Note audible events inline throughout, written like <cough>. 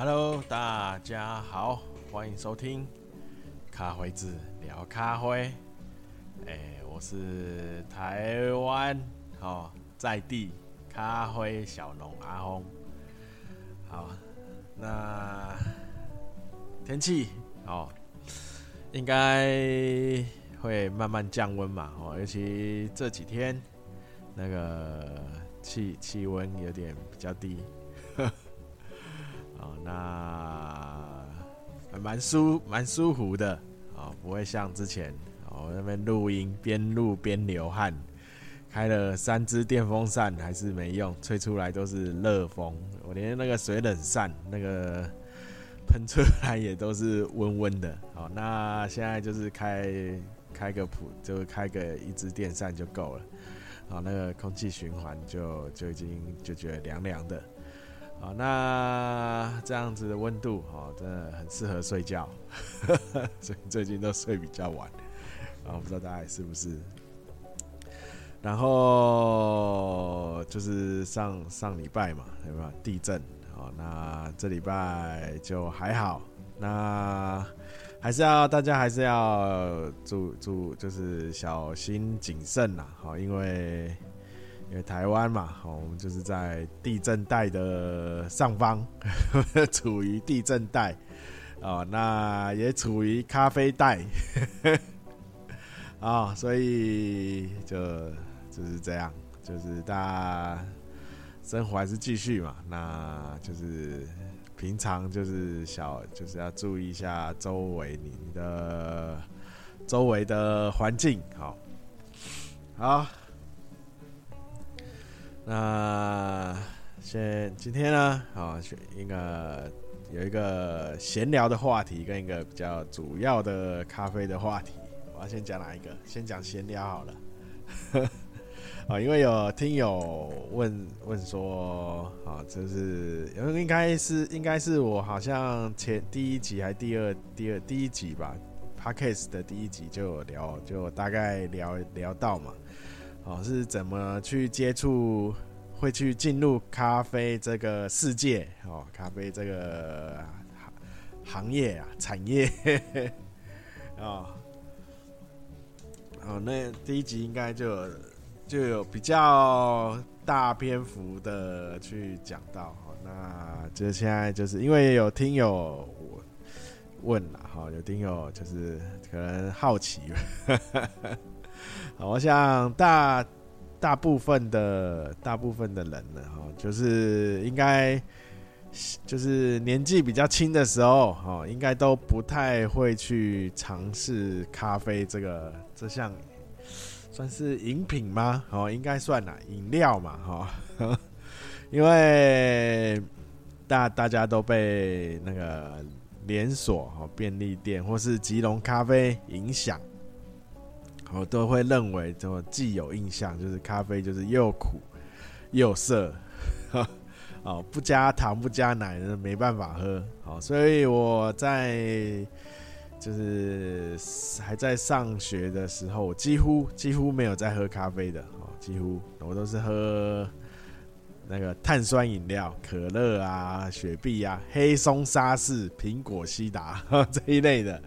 Hello，大家好，欢迎收听咖啡子聊咖啡。哎，我是台湾哦在地咖啡小农阿峰。好，那天气哦，应该会慢慢降温嘛哦，尤其这几天那个气气温有点比较低。哦，那还蛮舒蛮舒服的哦，不会像之前哦那边录音边录边流汗，开了三支电风扇还是没用，吹出来都是热风。我连那个水冷扇那个喷出来也都是温温的。哦，那现在就是开开个普，就开个一支电扇就够了。好，那个空气循环就就已经就觉得凉凉的。好，那这样子的温度哦，真的很适合睡觉，<laughs> 所以最近都睡比较晚啊，不知道大家是不是？然后就是上上礼拜嘛，有没有地震？哦，那这礼拜就还好，那还是要大家还是要注注，就是小心谨慎呐，好，因为。因为台湾嘛，我们就是在地震带的上方，<laughs> 处于地震带，哦，那也处于咖啡带，啊，<laughs> 所以就就是这样，就是大家生活还是继续嘛，那就是平常就是小，就是要注意一下周围你的周围的环境，好，好。那先今天呢，好，一个有一个闲聊的话题，跟一个比较主要的咖啡的话题。我要先讲哪一个？先讲闲聊好了。啊，<laughs> 因为有听友问问说，啊，就是应该是应该是我好像前第一集还第二第二第一集吧，Podcast 的第一集就有聊，就大概聊聊到嘛。哦，是怎么去接触，会去进入咖啡这个世界？哦，咖啡这个行业啊，产业。<laughs> 哦，哦，那第一集应该就就有比较大篇幅的去讲到。哦，那就现在就是因为有听友问了，哈，有听友就是可能好奇。<laughs> 我想大大部分的大部分的人呢，哈，就是应该就是年纪比较轻的时候，哈，应该都不太会去尝试咖啡这个这项算是饮品吗？哦，应该算啦，饮料嘛，哈，<laughs> 因为大大家都被那个连锁哈便利店或是吉隆咖啡影响。我都会认为，这么既有印象就是咖啡就是又苦又涩，哦，不加糖不加奶的没办法喝，好，所以我在就是还在上学的时候，我几乎几乎没有在喝咖啡的，哦，几乎我都是喝那个碳酸饮料，可乐啊、雪碧啊、黑松沙士、苹果西达 <laughs> 这一类的。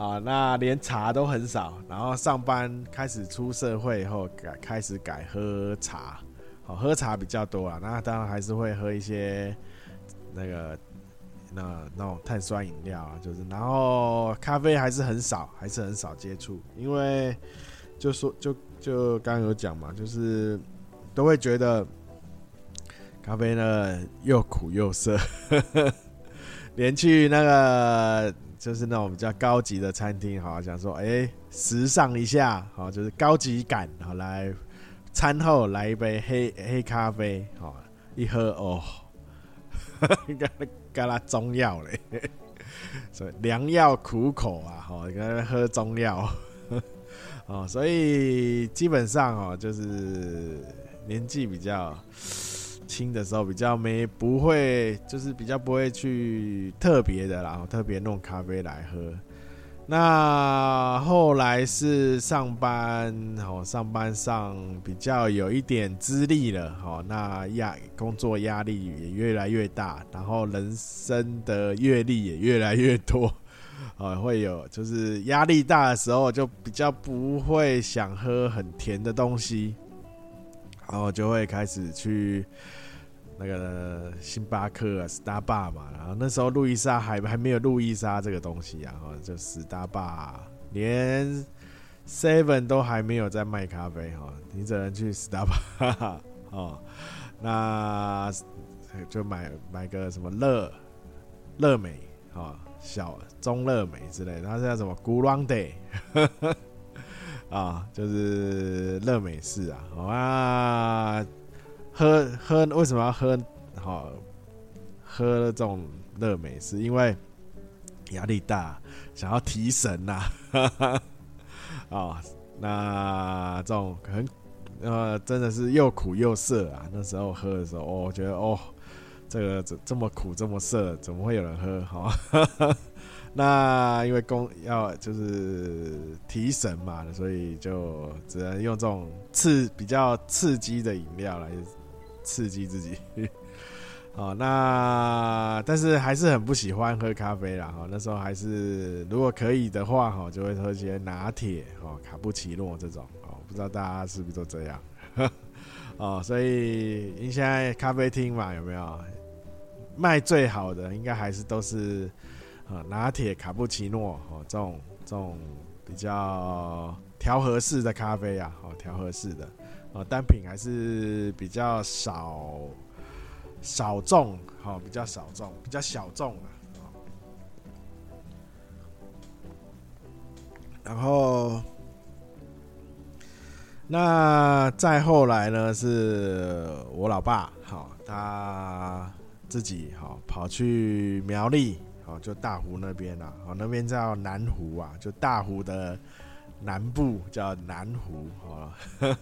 啊，那连茶都很少，然后上班开始出社会以后改开始改喝茶，好，喝茶比较多啊。那当然还是会喝一些那个那那种碳酸饮料啊，就是然后咖啡还是很少，还是很少接触，因为就说就就刚刚有讲嘛，就是都会觉得咖啡呢又苦又涩，<laughs> 连去那个。就是那种比较高级的餐厅，好想说，哎、欸，时尚一下，好，就是高级感，好来餐后来一杯黑黑咖啡，好一喝哦，跟跟他中药嘞，<laughs> 所以良药苦口啊，好跟他喝中药，<laughs> 哦，所以基本上哦，就是年纪比较。轻的时候比较没不会，就是比较不会去特别的，然后特别弄咖啡来喝。那后来是上班，哦，上班上比较有一点资历了，哦，那压工作压力也越来越大，然后人生的阅历也越来越多，哦，会有就是压力大的时候，就比较不会想喝很甜的东西，然后就会开始去。那个星巴克啊，Starbucks 嘛，然后那时候路易莎还还没有路易莎这个东西啊，然后就 Starbucks，连 Seven 都还没有在卖咖啡哈，你只能去 Starbucks <laughs> 哦，那就买买个什么乐乐美啊，小中乐美之类的，它叫什么 g u r a n d e <laughs> 啊，就是乐美式啊，好啊。喝喝为什么要喝？好喝这种乐美是，因为压力大，想要提神呐。啊、<laughs> 哦，那这种很呃，真的是又苦又涩啊。那时候喝的时候，哦、我觉得哦，这个这这么苦这么涩，怎么会有人喝？好、<laughs> 那因为公要就是提神嘛，所以就只能用这种刺比较刺激的饮料来。刺激自己，<laughs> 哦，那但是还是很不喜欢喝咖啡啦。哈，那时候还是如果可以的话，哈，就会喝些拿铁，哦，卡布奇诺这种，哦，不知道大家是不是都这样，<laughs> 哦，所以你现在咖啡厅嘛，有没有卖最好的？应该还是都是拿铁、卡布奇诺，哦，这种这种比较调和式的咖啡啊，哦，调和式的。哦，单品还是比较少，少众，好，比较少众，比较小众啊。然后，那再后来呢，是我老爸，好，他自己好跑去苗栗，好，就大湖那边啊，好，那边叫南湖啊，就大湖的南部叫南湖，好。<laughs>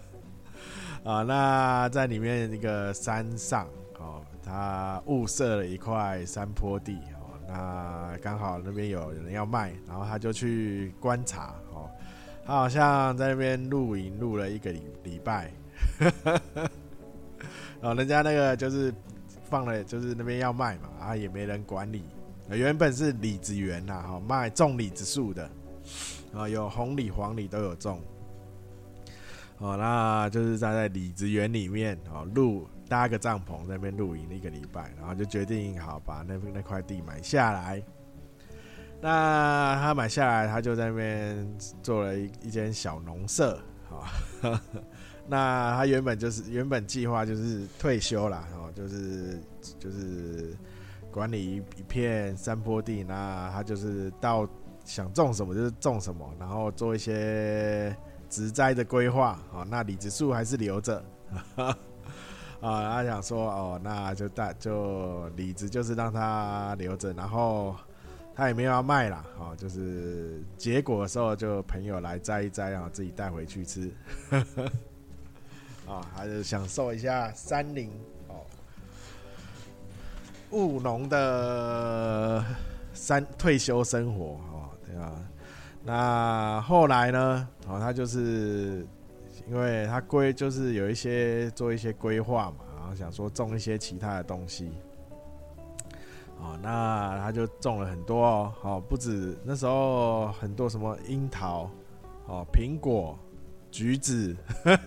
啊，那在里面一个山上哦，他物色了一块山坡地哦，那刚好那边有人要卖，然后他就去观察哦，他好像在那边露营露了一个礼礼拜，<laughs> 哦，人家那个就是放了，就是那边要卖嘛，啊也没人管理，原本是李子园呐，哈，卖种李子树的，啊，有红李黄李都有种。哦，那就是在在李子园里面哦，露搭个帐篷在那边露营一个礼拜，然后就决定好把那那块地买下来。那他买下来，他就在那边做了一一间小农舍。好，<laughs> 那他原本就是原本计划就是退休了，哦，就是就是管理一一片山坡地，那他就是到想种什么就是种什么，然后做一些。植栽的规划，哦，那李子树还是留着，<laughs> 啊，他想说，哦，那就大就李子就是让他留着，然后他也没有要卖啦，哦，就是结果的时候就朋友来摘一摘，然后自己带回去吃，啊，<laughs> 还是享受一下山林，务农的三退休生活，哦，对吧？那后来呢？哦，他就是因为他规就是有一些做一些规划嘛，然后想说种一些其他的东西。哦，那他就种了很多哦，哦，不止那时候很多什么樱桃、哦苹果、橘子，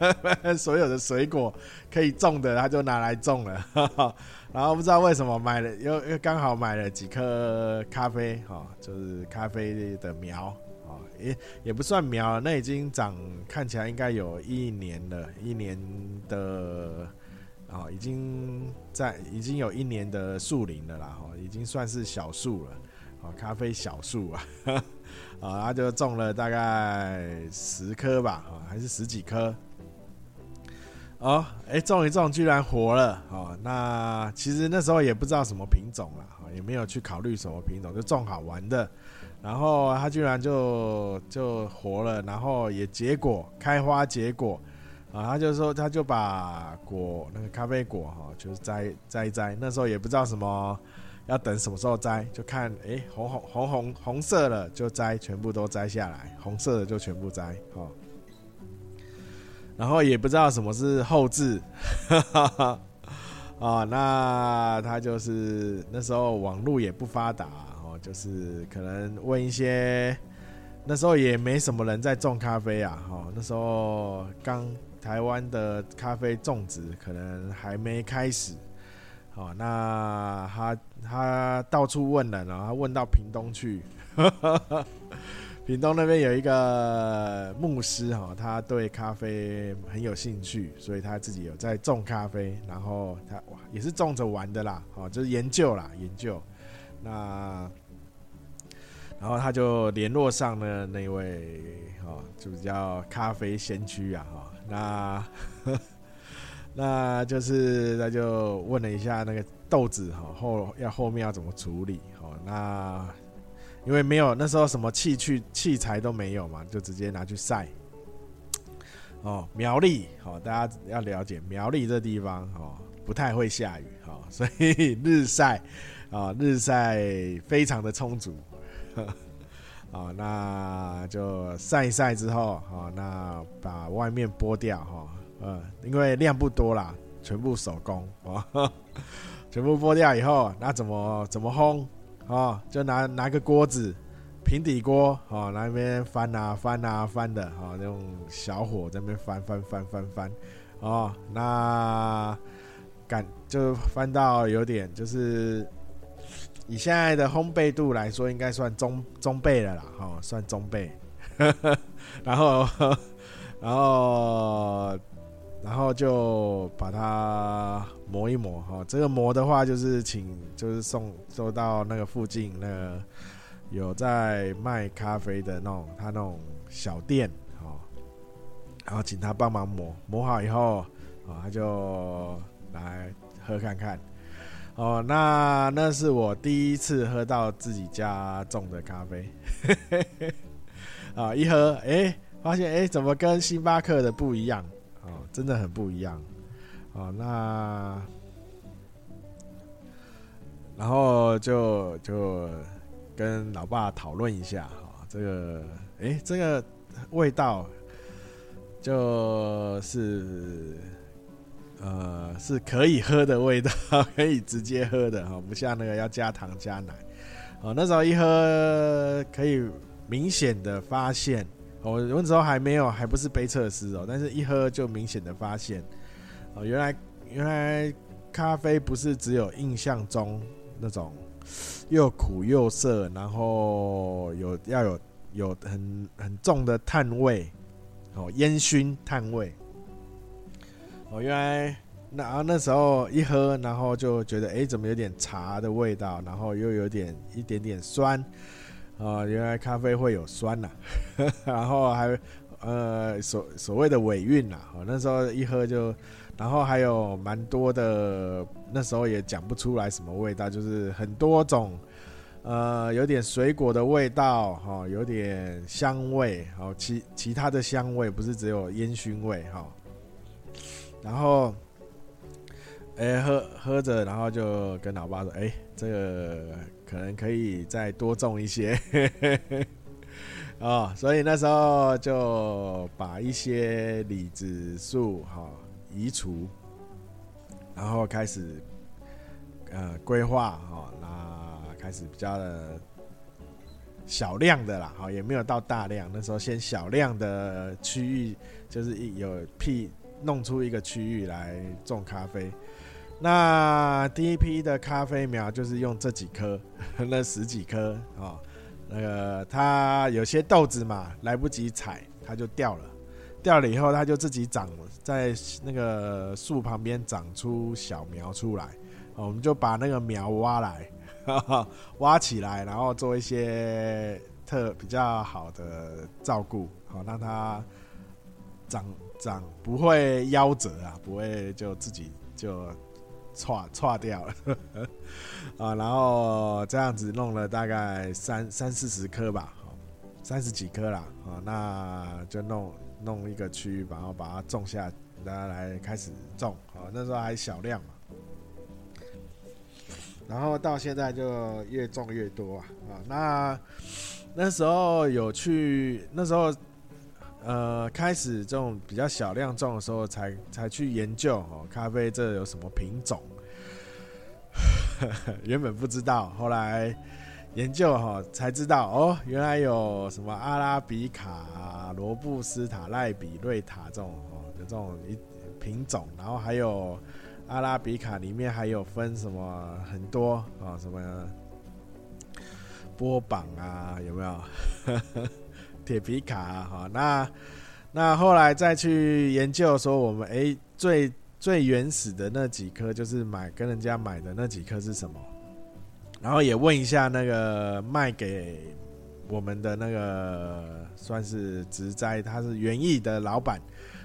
<laughs> 所有的水果可以种的，他就拿来种了。呵呵然后不知道为什么买了，又又刚好买了几颗咖啡，哦，就是咖啡的苗。也也不算苗，那已经长，看起来应该有一年了，一年的啊，已经在已经有一年的树龄了啦，哈，已经算是小树了，啊，咖啡小树啊，啊，<laughs> 他就种了大概十棵吧，啊，还是十几棵，哦，哎，种一种居然活了，哦，那其实那时候也不知道什么品种了，也没有去考虑什么品种，就种好玩的。然后它居然就就活了，然后也结果开花结果，啊，他就说他就把果那个咖啡果哈，就是摘摘摘，那时候也不知道什么要等什么时候摘，就看哎、红红红红红色了就摘，全部都摘下来，红色的就全部摘哦。然后也不知道什么是后置，<laughs> 啊、哦，那他就是那时候网络也不发达哦，就是可能问一些，那时候也没什么人在种咖啡啊，哦，那时候刚台湾的咖啡种植可能还没开始，哦，那他他到处问人，然后他问到屏东去。屏东那边有一个牧师哈，他对咖啡很有兴趣，所以他自己有在种咖啡，然后他哇也是种着玩的啦，哦，就是研究啦，研究。那然后他就联络上了那位哦，就叫咖啡先驱啊哈，那 <laughs> 那就是他就问了一下那个豆子哈后要后面要怎么处理哦那。因为没有那时候什么器具器材都没有嘛，就直接拿去晒。哦，苗栗，好，大家要了解苗栗这地方哦，不太会下雨，哦，<laughs> 所以日晒，啊，日晒非常的充足，啊，<laughs> 那就晒一晒之后，啊，那把外面剥掉，哈，嗯，因为量不多啦，全部手工，啊，<laughs> 全部剥掉以后，那怎么怎么烘？哦，就拿拿个锅子，平底锅，哦，那边翻啊翻啊翻的，哦，那种小火在那边翻翻翻翻翻，哦，那感就翻到有点，就是以现在的烘焙度来说，应该算中中焙了啦，哦，算中焙，<laughs> 然后然后然后就把它。磨一磨哈，这个磨的话就是请，就是送送到那个附近那个有在卖咖啡的那种他那种小店哦，然后请他帮忙磨，磨好以后啊，他就来喝看看哦。那那是我第一次喝到自己家种的咖啡，<laughs> 啊，一喝哎，发现哎，怎么跟星巴克的不一样，真的很不一样。哦，那然后就就跟老爸讨论一下哈，这个哎，这个味道就是呃是可以喝的味道，可以直接喝的哈，不像那个要加糖加奶。哦，那时候一喝可以明显的发现，我那时候还没有，还不是杯测试哦，但是一喝就明显的发现。哦，原来原来咖啡不是只有印象中那种又苦又涩，然后有要有有很很重的碳味，哦，烟熏碳味。哦，原来那那时候一喝，然后就觉得哎，怎么有点茶的味道，然后又有点一点点酸。哦，原来咖啡会有酸呐，<laughs> 然后还呃所所谓的尾韵呐。哦，那时候一喝就。然后还有蛮多的，那时候也讲不出来什么味道，就是很多种，呃，有点水果的味道，哈，有点香味，好，其其他的香味不是只有烟熏味，哈。然后，哎，喝喝着，然后就跟老爸说，哎，这个可能可以再多种一些，<laughs> 哦，所以那时候就把一些李子树，哈。移除，然后开始呃规划哈，那开始比较的小量的啦，哈，也没有到大量。那时候先小量的区域，就是一有批弄出一个区域来种咖啡。那第一批的咖啡苗就是用这几颗，<laughs> 那十几颗啊，那个它有些豆子嘛来不及采，它就掉了。掉了以后，它就自己长在那个树旁边长出小苗出来，我们就把那个苗挖来，<laughs> 挖起来，然后做一些特比较好的照顾，好让它长长不会夭折啊，不会就自己就错错掉了 <laughs> 啊，然后这样子弄了大概三三四十颗吧，三十几颗啦，啊，那就弄。弄一个区域，然后把它种下，大家来开始种。好，那时候还小量嘛。然后到现在就越种越多啊啊！那那时候有去，那时候呃开始这种比较小量种的时候，才才去研究哦，咖啡这有什么品种？原本不知道，后来研究哈才知道哦，原来有什么阿拉比卡、罗布斯塔、赖比瑞塔这种哦的这种一品种，然后还有。阿拉比卡里面还有分什么很多啊、什么波榜啊？有没有 <laughs> 铁皮卡？哈，那那后来再去研究说，我们诶最最原始的那几颗，就是买跟人家买的那几颗是什么？然后也问一下那个卖给我们的那个算是植栽，他是园艺的老板。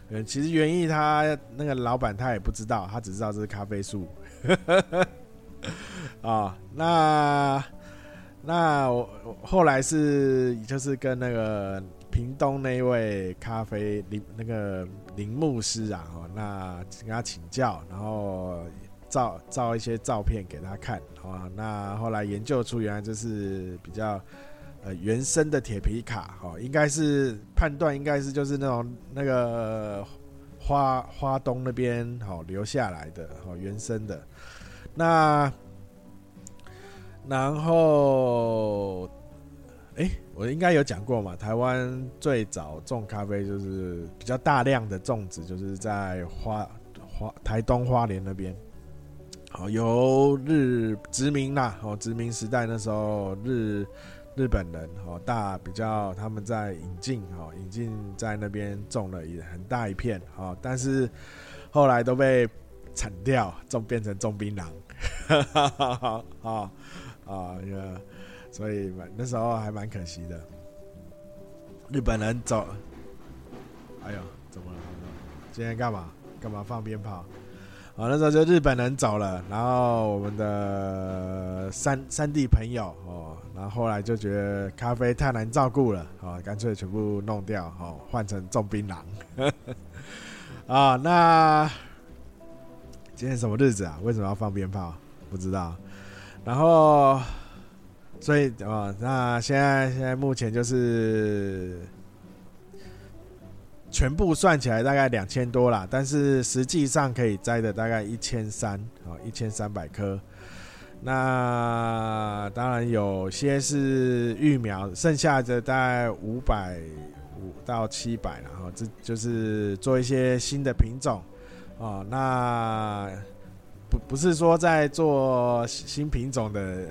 嗯，其实园艺他那个老板他也不知道，他只知道这是咖啡树。啊、<laughs> 哦，那那我后来是就是跟那个屏东那位咖啡林那个林牧师啊，那跟他请教，然后照照一些照片给他看，哦，那后来研究出原来就是比较。呃，原生的铁皮卡，哦，应该是判断，应该是就是那种那个花花东那边好留下来的，好原生的。那然后，哎、我应该有讲过嘛？台湾最早种咖啡就是比较大量的种植，就是在花花台东花莲那边，好由日殖民啦，哦，殖民时代那时候日。日本人哦，大比较他们在引进哦，引进在那边种了一很大一片哦，但是后来都被铲掉，种变成种槟榔，哈哈哈啊啊，所以那时候还蛮可惜的。日本人走，哎呦，怎么了？今天干嘛？干嘛放鞭炮？啊，那时候就日本人走了，然后我们的三三弟朋友哦，然后后来就觉得咖啡太难照顾了，哦，干脆全部弄掉，哦，换成种槟榔。<laughs> 啊、哦，那今天什么日子啊？为什么要放鞭炮？不知道。然后，所以哦，那现在现在目前就是。全部算起来大概两千多啦，但是实际上可以摘的大概一千三啊，一千三百颗。那当然有些是育苗，剩下的大概五百五到七百，然后这就是做一些新的品种哦。那不不是说在做新品种的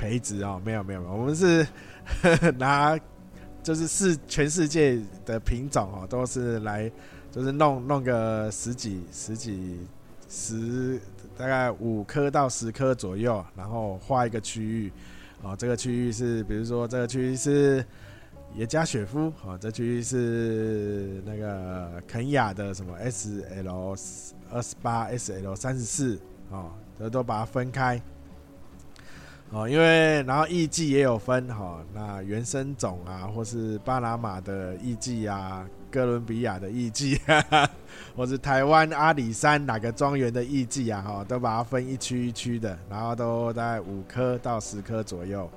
培植哦，没有没有，我们是 <laughs> 拿。就是世全世界的品种哦，都是来就是弄弄个十几十几十大概五颗到十颗左右，然后画一个区域哦。这个区域是比如说这个区域是也加雪夫哦，这区域是那个肯亚的什么 S L 二十八 S L 三十四哦，这都把它分开。哦，因为然后艺妓也有分哈、哦，那原生种啊，或是巴拿马的艺妓啊，哥伦比亚的艺妓，<laughs> 或是台湾阿里山哪个庄园的艺妓啊，哈、哦，都把它分一区一区的，然后都大概五颗到十颗左右。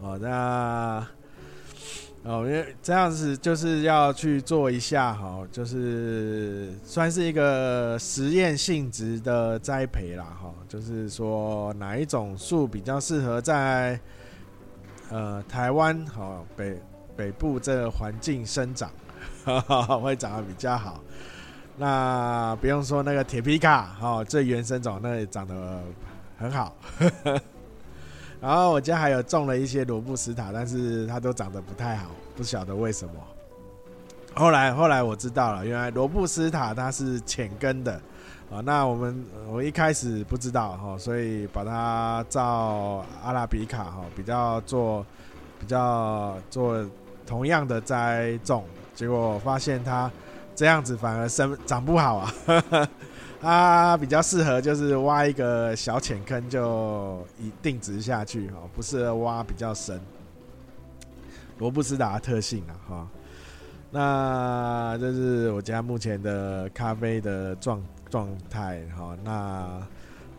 哦，那。哦，因为这样子就是要去做一下哈，就是算是一个实验性质的栽培啦哈，就是说哪一种树比较适合在呃台湾哈北北部这个环境生长，<laughs> 会长得比较好。那不用说那个铁皮卡哈，最原生种那里长得很好。然后我家还有种了一些罗布斯塔，但是它都长得不太好，不晓得为什么。后来后来我知道了，原来罗布斯塔它是浅根的啊。那我们我一开始不知道哈，所以把它照阿拉比卡哈，比较做比较做同样的栽种，结果发现它这样子反而生长不好啊。<laughs> 它比较适合就是挖一个小浅坑就一定植下去哈，不适合挖比较深。罗布斯塔的特性啊哈，那这是我家目前的咖啡的状状态哈。那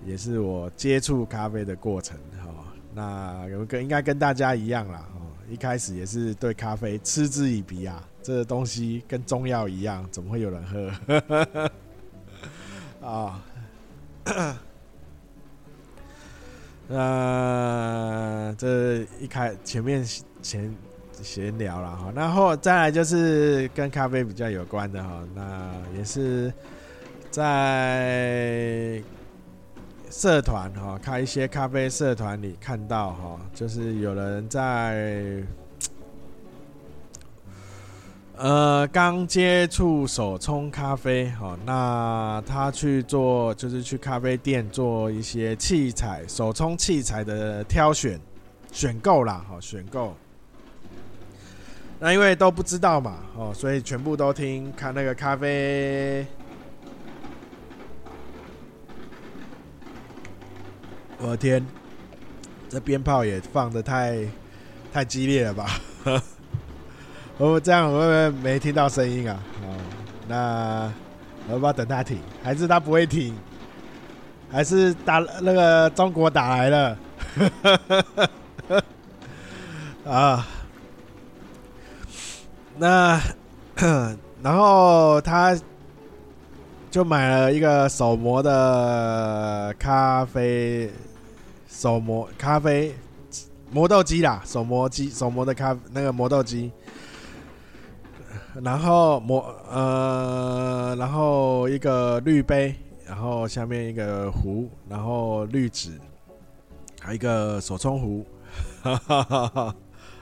也是我接触咖啡的过程哈。那有跟应该跟大家一样啦，哦，一开始也是对咖啡嗤之以鼻啊，这东西跟中药一样，怎么会有人喝？<laughs> 啊，<coughs> 那这一开前面前闲聊了哈，然后再来就是跟咖啡比较有关的哈，那也是在。社团哈，开一些咖啡社团里看到哈，就是有人在呃刚接触手冲咖啡哈，那他去做就是去咖啡店做一些器材手冲器材的挑选选购啦哈，选购。那因为都不知道嘛哦，所以全部都听看那个咖啡。我的天，这鞭炮也放的太太激烈了吧？我这样会不会没听到声音啊？哦，那我要不要等他停？还是他不会停？还是打那个中国打来了？<laughs> 啊，那 <clears throat> 然后他就买了一个手磨的咖啡。手磨咖啡磨豆机啦，手磨机手磨的咖那个磨豆机，然后磨呃，然后一个滤杯，然后下面一个壶，然后滤纸，还有一个手冲壶，<laughs>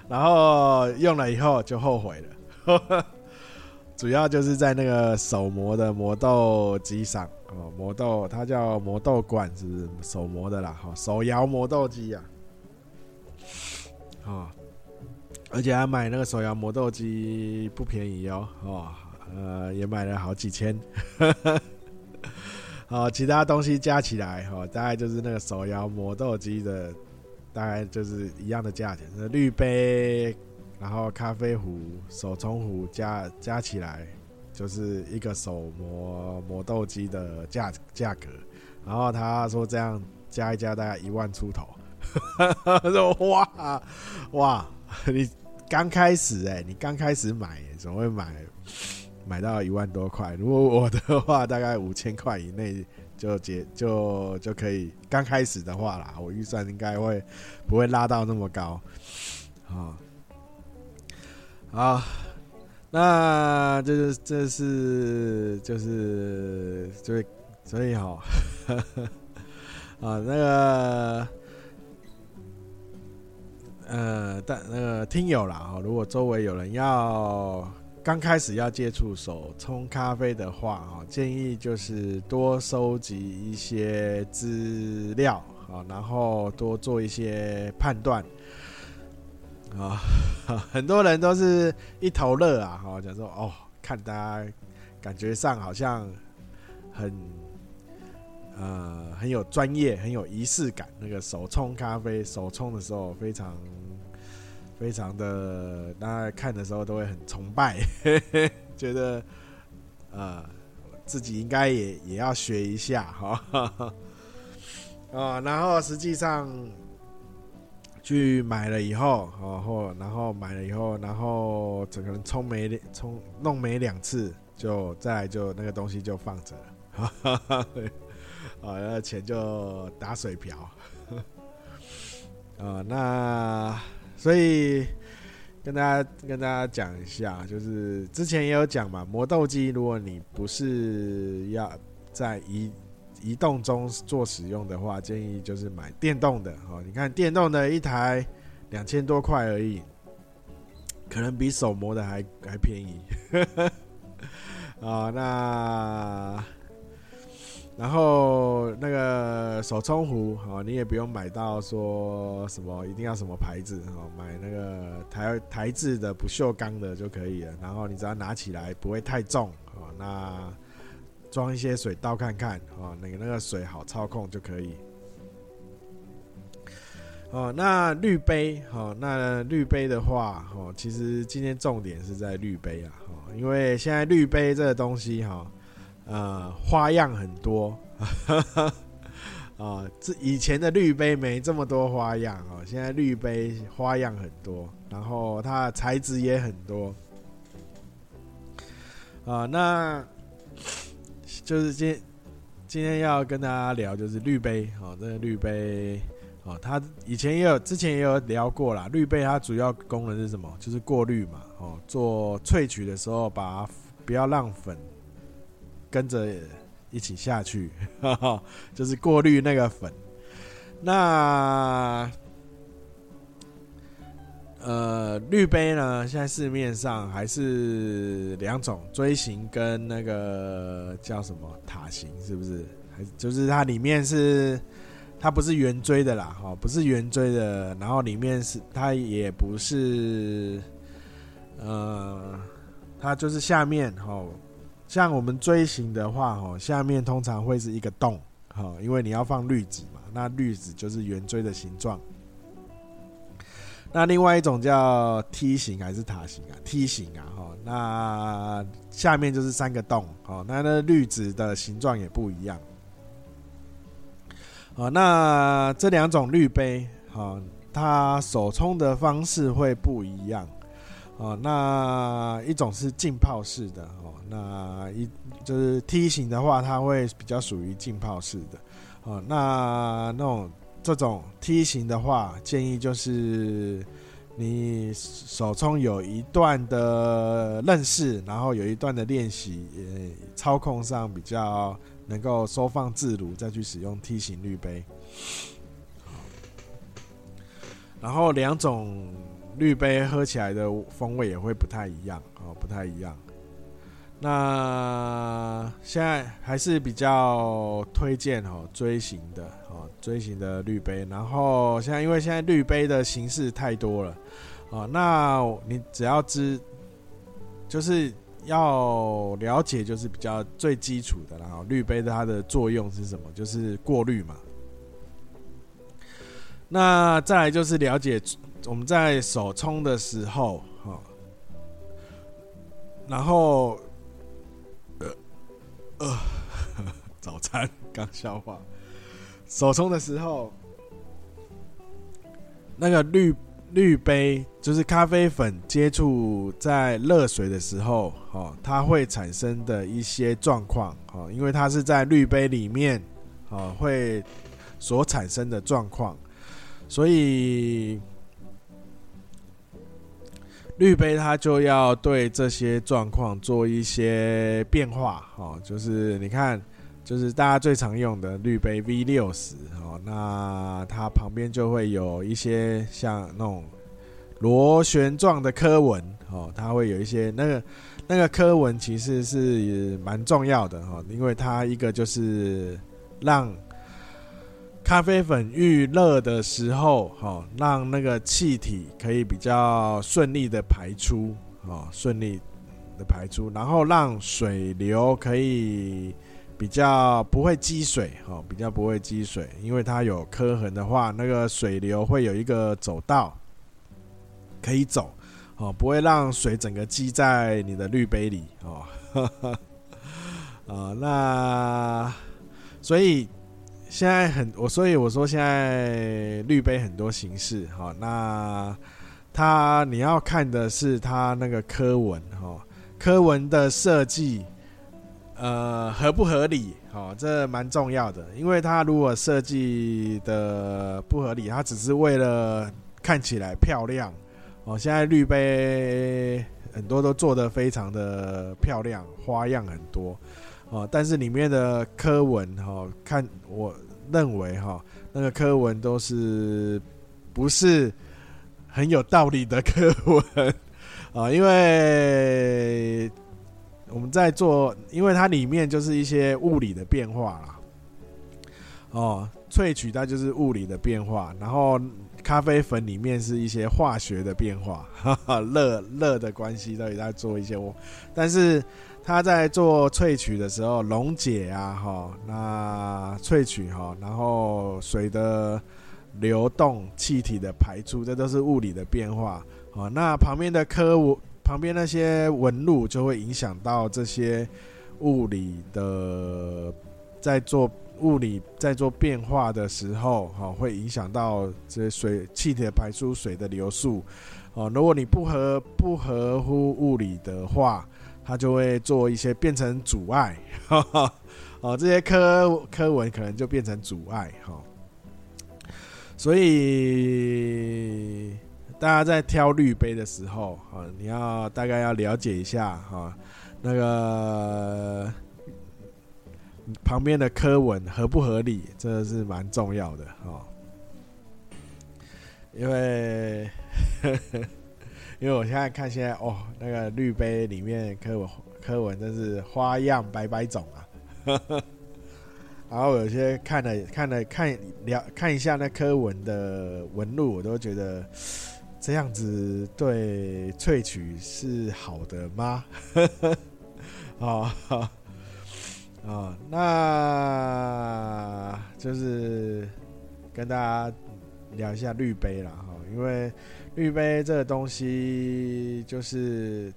然后用了以后就后悔了，<laughs> 主要就是在那个手磨的磨豆机上。哦，磨豆，它叫磨豆罐，是是手磨的啦？哈，手摇磨豆机呀，啊，而且还买那个手摇磨豆机不便宜哦，哦，呃，也买了好几千，好，<laughs> 其他东西加起来，哈，大概就是那个手摇磨豆机的，大概就是一样的价钱，那滤杯，然后咖啡壶、手冲壶加加起来。就是一个手磨磨豆机的价价格，然后他说这样加一加大概一万出头，<laughs> 他说哇哇，你刚开始哎、你刚开始买怎么会买买到一万多块？如果我的话，大概五千块以内就结就就可以。刚开始的话啦，我预算应该会不会拉到那么高啊？好。那就是这是就是所以所以哈啊那个呃但那个听友啦哈，如果周围有人要刚开始要接触手冲咖啡的话哦，建议就是多收集一些资料啊，然后多做一些判断。啊、<laughs> 很多人都是一头热啊，哈，讲说哦，看大家感觉上好像很呃很有专业，很有仪式感。那个手冲咖啡，手冲的时候非常非常的，大家看的时候都会很崇拜，<laughs> 觉得呃自己应该也也要学一下，哈、<laughs> 哦，啊，然后实际上。去买了以后，然后然后买了以后，然后整个人冲没冲弄没两次，就再来就那个东西就放着了，<laughs> 啊，那钱就打水漂，啊，那所以跟大家跟大家讲一下，就是之前也有讲嘛，磨豆机如果你不是要在移。移动中做使用的话，建议就是买电动的哦。你看电动的一台两千多块而已，可能比手磨的还还便宜。啊，<laughs> 那然后那个手冲壶哦，你也不用买到说什么一定要什么牌子哦，买那个台台制的不锈钢的就可以了。然后你只要拿起来不会太重哦，那。装一些水倒看看哦，那个那个水好操控就可以。哦，那滤杯哦，那滤杯的话哦，其实今天重点是在滤杯啊，哦，因为现在滤杯这个东西哈，呃，花样很多，啊，<laughs> 这以前的滤杯没这么多花样哦，现在滤杯花样很多，然后它的材质也很多。啊，那就是今今天要跟大家聊，就是滤杯哦，这个滤杯哦，它以前也有，之前也有聊过啦。滤杯它主要功能是什么？就是过滤嘛，哦，做萃取的时候，把不要让粉跟着。一起下去，<laughs> 就是过滤那个粉。那呃，滤杯呢？现在市面上还是两种，锥形跟那个叫什么塔形，是不是？还就是它里面是它不是圆锥的啦，哈，不是圆锥的。然后里面是它也不是，呃，它就是下面哈。像我们锥形的话，哦，下面通常会是一个洞，哈，因为你要放滤纸嘛，那滤纸就是圆锥的形状。那另外一种叫梯形还是塔形啊？梯形啊，哈，那下面就是三个洞，哦，那那滤纸的形状也不一样。哦，那这两种滤杯，哈，它手冲的方式会不一样。哦，那一种是浸泡式的哦，那一就是梯形的话，它会比较属于浸泡式的哦。那那种这种梯形的话，建议就是你手冲有一段的认识，然后有一段的练习，呃，操控上比较能够收放自如，再去使用梯形滤杯。然后两种。滤杯喝起来的风味也会不太一样哦，不太一样。那现在还是比较推荐哦，锥形的哦，锥形的滤杯。然后现在因为现在滤杯的形式太多了哦，那你只要知，就是要了解，就是比较最基础的，然后滤杯的它的作用是什么？就是过滤嘛。那再来就是了解。我们在手冲的时候，哈，然后，呃，呃，早餐刚消化。手冲的时候，那个滤滤杯就是咖啡粉接触在热水的时候，哈，它会产生的一些状况，哈，因为它是在滤杯里面，啊，会所产生的状况，所以。滤杯它就要对这些状况做一些变化，哦，就是你看，就是大家最常用的滤杯 V 六十，哦，那它旁边就会有一些像那种螺旋状的刻纹，哦，它会有一些那个那个刻纹其实是蛮重要的，哈，因为它一个就是让。咖啡粉遇热的时候，哈，让那个气体可以比较顺利的排出，哦，顺利的排出，然后让水流可以比较不会积水，哈，比较不会积水，因为它有刻痕的话，那个水流会有一个走道可以走，哦，不会让水整个积在你的滤杯里，哦，啊，那所以。现在很我，所以我说现在绿杯很多形式哈，那它你要看的是它那个科纹哈，科纹的设计呃合不合理哈，这蛮重要的，因为它如果设计的不合理，它只是为了看起来漂亮哦。现在绿杯很多都做得非常的漂亮，花样很多。哦，但是里面的科纹哈，看我认为哈，那个课文都是不是很有道理的课文啊？因为我们在做，因为它里面就是一些物理的变化啦。哦，萃取它就是物理的变化，然后咖啡粉里面是一些化学的变化，<laughs> 热热的关系都在做一些，但是。它在做萃取的时候，溶解啊，哈，那萃取哈，然后水的流动、气体的排出，这都是物理的变化。哦，那旁边的刻纹，旁边那些纹路就会影响到这些物理的，在做物理在做变化的时候，哈，会影响到这些水气体的排出、水的流速。哦，如果你不合不合乎物理的话，它就会做一些变成阻碍。<laughs> 哦，这些科科文可能就变成阻碍。哈，所以大家在挑滤杯的时候，哈，你要大概要了解一下，哈，那个。旁边的刻纹合不合理，这是蛮重要的哦。因为呵呵，<laughs> 因为我现在看现在哦，那个滤杯里面刻纹刻纹真是花样百百种啊。呵呵，然后有些看了看了看了看一下那刻纹的纹路，我都觉得这样子对萃取是好的吗？呵呵，哦。<laughs> 啊、哦，那就是跟大家聊一下滤杯了哈，因为滤杯这个东西就是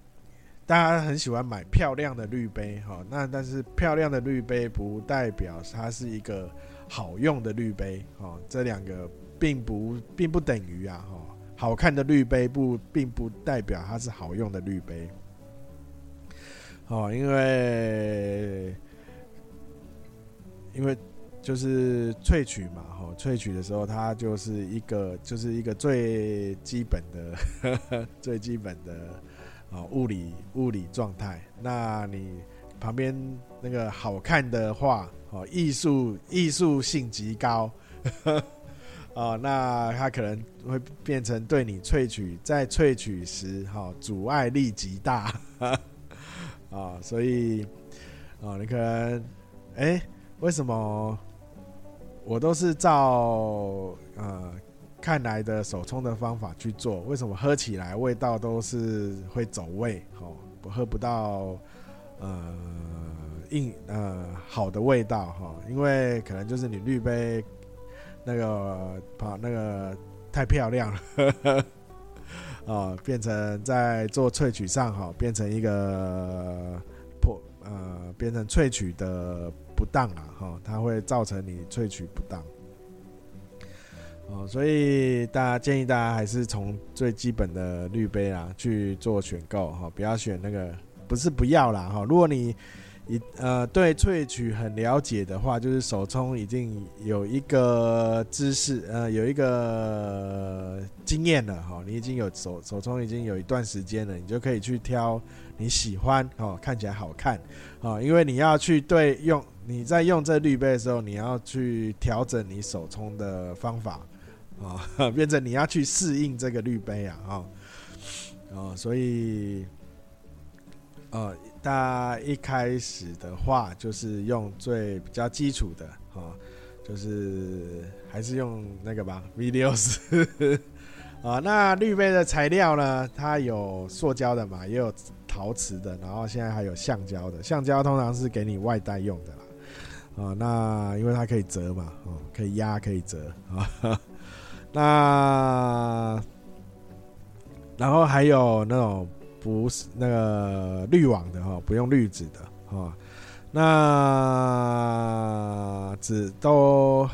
大家很喜欢买漂亮的滤杯哈，那但是漂亮的滤杯不代表它是一个好用的滤杯哦，这两个并不并不等于啊哈，好看的滤杯不并不代表它是好用的滤杯，哦，因为。因为就是萃取嘛，哈，萃取的时候，它就是一个，就是一个最基本的，<laughs> 最基本的啊物理物理状态。那你旁边那个好看的话，哦，艺术艺术性极高，<laughs> 哦，那它可能会变成对你萃取在萃取时，哈，阻碍力极大，啊，<laughs> 所以啊，你可能哎。为什么我都是照呃看来的手冲的方法去做？为什么喝起来味道都是会走味？哦，我喝不到呃硬呃好的味道哈，因为可能就是你滤杯那个跑那个太漂亮了，呵 <laughs> 呵哦，变成在做萃取上哈，变成一个破呃变成萃取的。不当啊，哈，它会造成你萃取不当，哦，所以大家建议大家还是从最基本的滤杯啊去做选购，哈，不要选那个，不是不要啦，哈，如果你一呃对萃取很了解的话，就是手冲已经有一个知识，呃，有一个经验了，哈，你已经有手手冲已经有一段时间了，你就可以去挑你喜欢，哦，看起来好看，啊，因为你要去对用。你在用这滤杯的时候，你要去调整你手冲的方法啊，<laughs> 变成你要去适应这个滤杯啊，啊，哦，所以，呃，大家一开始的话就是用最比较基础的啊，就是还是用那个吧，<laughs> V 六十啊。那滤杯的材料呢，它有塑胶的嘛，也有陶瓷的，然后现在还有橡胶的，橡胶通常是给你外带用的啊，那因为它可以折嘛，哦，可以压，可以折啊。那然后还有那种不是那个滤网的哈，不用滤纸的哈。那纸都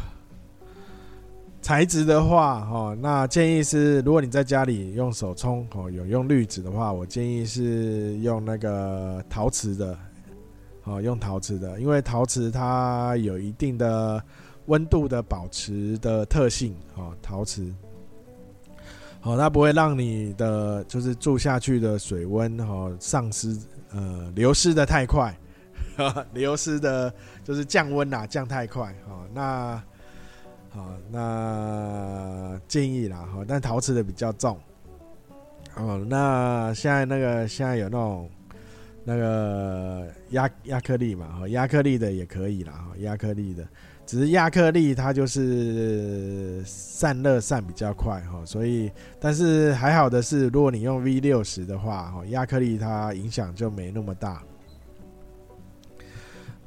材质的话哈，那建议是，如果你在家里用手冲哦，有用滤纸的话，我建议是用那个陶瓷的。哦，用陶瓷的，因为陶瓷它有一定的温度的保持的特性。哦，陶瓷，哦，它不会让你的就是住下去的水温哦丧失，呃，流失的太快，<laughs> 流失的就是降温啦，降太快。哦，那，好，那建议啦，哈，但陶瓷的比较重。哦，那现在那个现在有那种。那个亚亚克力嘛，哈，亚克力的也可以啦，哈，亚克力的，只是亚克力它就是散热散比较快，哈，所以，但是还好的是，如果你用 V 六十的话，哈，亚克力它影响就没那么大。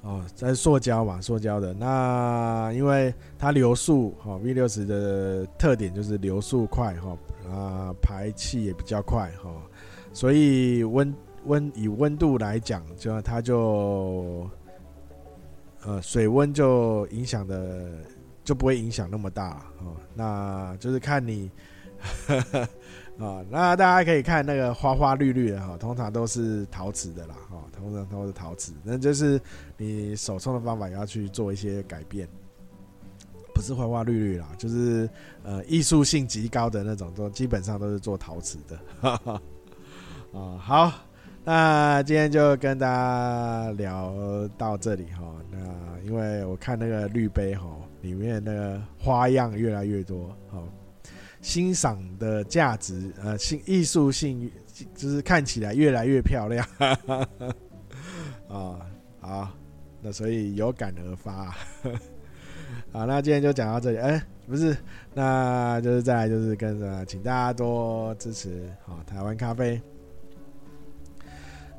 哦，在塑胶嘛，塑胶的，那因为它流速，哈，V 六十的特点就是流速快，哈，啊，排气也比较快，哈，所以温。温以温度来讲，就它就呃水温就影响的就不会影响那么大了哦。那就是看你啊，<laughs> 那大家可以看那个花花绿绿的哈，通常都是陶瓷的啦哈，通常都是陶瓷，那就是你手冲的方法要去做一些改变。不是花花绿绿啦，就是呃艺术性极高的那种，都基本上都是做陶瓷的。哈哈啊、好，那今天就跟大家聊到这里哈。那因为我看那个滤杯哈，里面那个花样越来越多，好，欣赏的价值呃，性艺术性就是看起来越来越漂亮。<laughs> 啊、哦，好，那所以有感而发。<laughs> 好，那今天就讲到这里。哎、不是，那就是再来就是跟着，请大家多支持好台湾咖啡。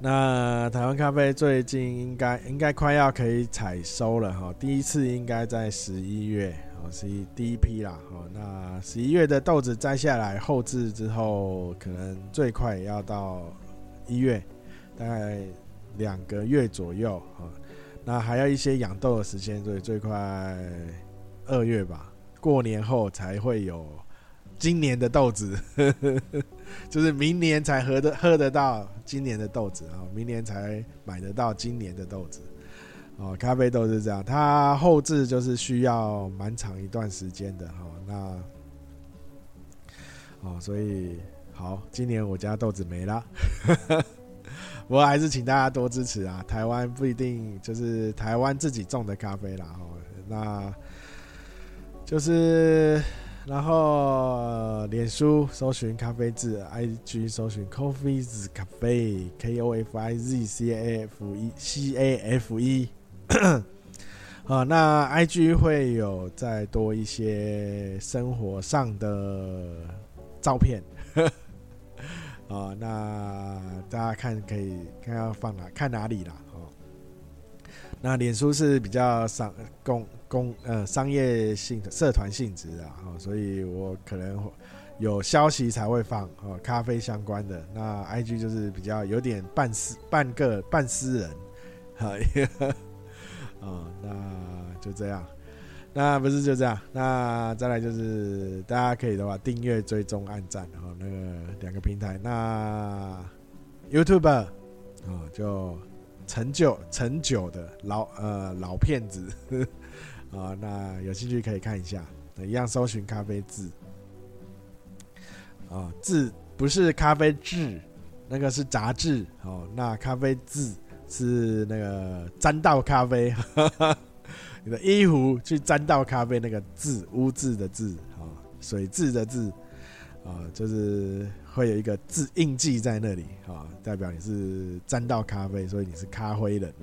那台湾咖啡最近应该应该快要可以采收了哈，第一次应该在十一月，哦，是第一批啦。哦，那十一月的豆子摘下来后制之后，可能最快也要到一月，大概两个月左右啊。那还要一些养豆的时间，所以最快二月吧，过年后才会有今年的豆子，<laughs> 就是明年才喝得喝得到今年的豆子啊，明年才买得到今年的豆子哦。咖啡豆是这样，它后置就是需要蛮长一段时间的哈。那哦，所以好，今年我家豆子没了。<laughs> 我还是请大家多支持啊！台湾不一定就是台湾自己种的咖啡啦，哦，那就是然后脸书搜寻咖啡字，IG 搜寻 Coffee's 咖啡 K O F I Z C A F E C A F E，好，那 IG 会有再多一些生活上的照片。<laughs> 哦，那大家看可以看要放哪看哪里啦。哦。那脸书是比较商公公呃商业性社团性质啊，哦，所以我可能有消息才会放哦，咖啡相关的。那 IG 就是比较有点半私半个半私人，好，<laughs> 哦，那就这样。那不是就这样，那再来就是大家可以的话，订阅、追踪、按赞，然后那个两个平台。那 YouTube 啊，就陈旧陈旧的老呃老骗子啊，那有兴趣可以看一下，一样搜寻咖啡字啊，字不是咖啡字，那个是杂志哦，那咖啡字是那个沾到咖啡。<laughs> 你的衣服去沾到咖啡那个字污渍的字啊，水渍的渍啊，就是会有一个字印记在那里啊，代表你是沾到咖啡，所以你是咖啡人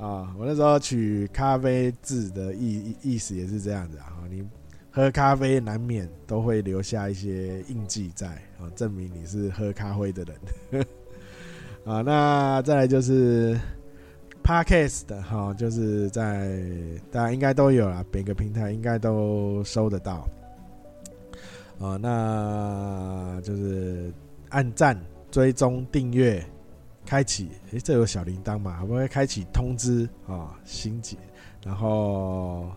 啊。我那时候取咖啡字的意意思也是这样子啊，你喝咖啡难免都会留下一些印记在啊，证明你是喝咖啡的人 <laughs> 啊。那再来就是。Podcast 的哈，就是在大家应该都有啦，每个平台应该都收得到。啊，那就是按赞、追踪、订阅、开启。诶，这有小铃铛嘛？会不会开启通知啊？新节，然后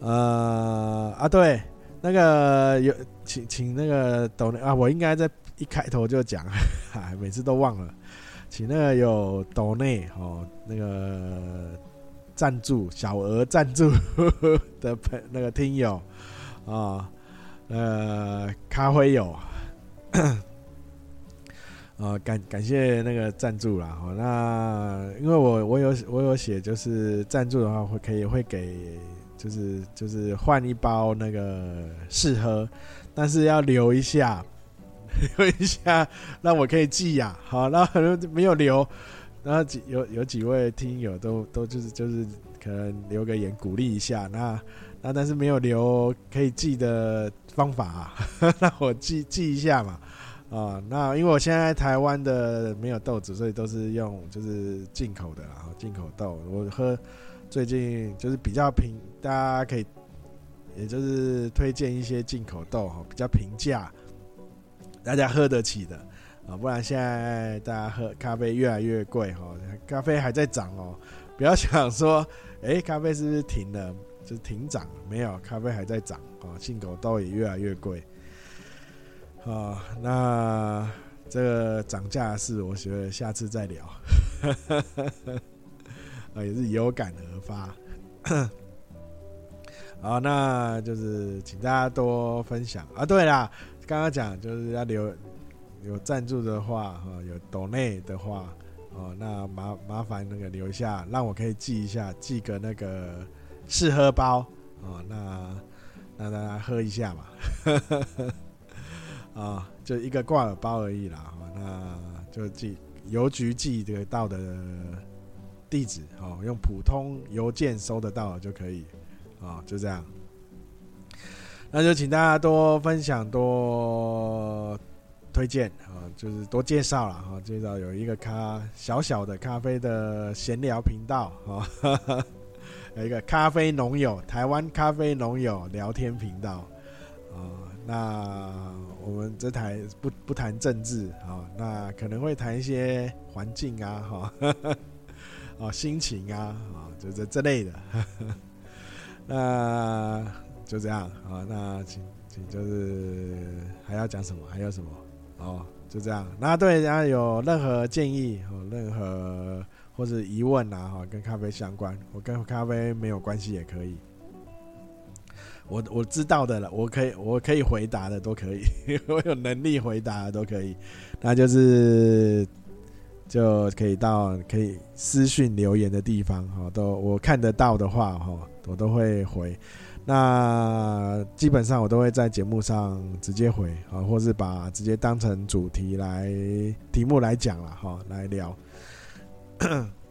呃啊，对，那个有请请那个抖内啊，我应该在一开头就讲，每次都忘了。请那个有抖内哦，那个赞助小额赞助的朋那个听友啊，呃，咖啡友，啊，感感谢那个赞助啦。哦，那因为我我有我有写，就是赞助的话会可以会给，就是就是换一包那个试喝，但是要留一下。<laughs> 留一下，那我可以寄呀、好，那可能没有留，然后几有有几位听友都都就是就是可能留个言鼓励一下。那那但是没有留可以寄的方法、啊，<laughs> 那我寄寄一下嘛。啊，那因为我现在台湾的没有豆子，所以都是用就是进口的啦，进口豆。我喝最近就是比较平，大家可以也就是推荐一些进口豆哈，比较平价。大家喝得起的啊，不然现在大家喝咖啡越来越贵哈，咖啡还在涨哦。不要想说，哎、咖啡是不是停了？就是停涨？没有，咖啡还在涨啊，进口豆也越来越贵。啊，那这个涨价的事，我觉得下次再聊。啊，<laughs> 也是有感而发。好，那就是请大家多分享啊。对啦，刚刚讲就是要留有赞助的话，哈，有抖内的话，哦，那麻麻烦那个留下，让我可以记一下，寄个那个试喝包，哦，那让大家喝一下嘛。啊，就一个挂耳包而已啦，那就寄邮局寄得到的地址，哦，用普通邮件收得到就可以，啊，就这样。那就请大家多分享、多推荐啊，就是多介绍了哈，介绍有一个咖小小的咖啡的闲聊频道啊，<laughs> 有一个咖啡农友台湾咖啡农友聊天频道啊。那我们这台不不谈政治啊，那可能会谈一些环境啊，哈，<laughs> 哦，心情啊，啊，就这这类的。<laughs> 那就这样啊，那请请就是还要讲什么？还有什么？哦，就这样。那对大家有任何建议哦，任何或者疑问啊，哈，跟咖啡相关，我跟咖啡没有关系也可以。我我知道的了，我可以我可以回答的都可以，<laughs> 我有能力回答的都可以，那就是就可以到可以私讯留言的地方哈，都我看得到的话哈，我都会回。那基本上我都会在节目上直接回啊，或是把直接当成主题来题目来讲了哈，来聊。<coughs>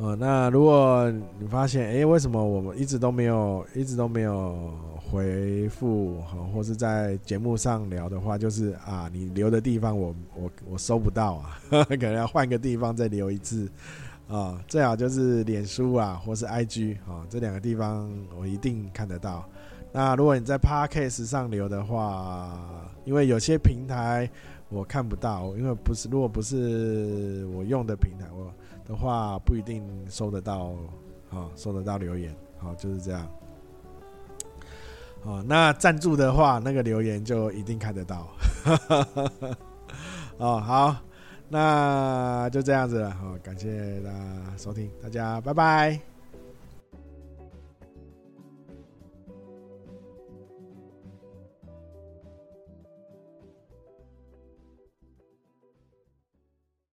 哦，那如果你发现，哎、为什么我们一直都没有，一直都没有回复，哈，或是在节目上聊的话，就是啊，你留的地方我我我收不到啊，呵 <laughs> 呵可能要换个地方再留一次，啊，最好就是脸书啊，或是 IG 啊，这两个地方我一定看得到。那如果你在 Podcast 上留的话，因为有些平台我看不到，因为不是，如果不是我用的平台，我。的话不一定收得到，啊，收得到留言，好，就是这样。哦，那赞助的话，那个留言就一定看得到。<laughs> 哦，好，那就这样子了，好，感谢大家收听，大家拜拜。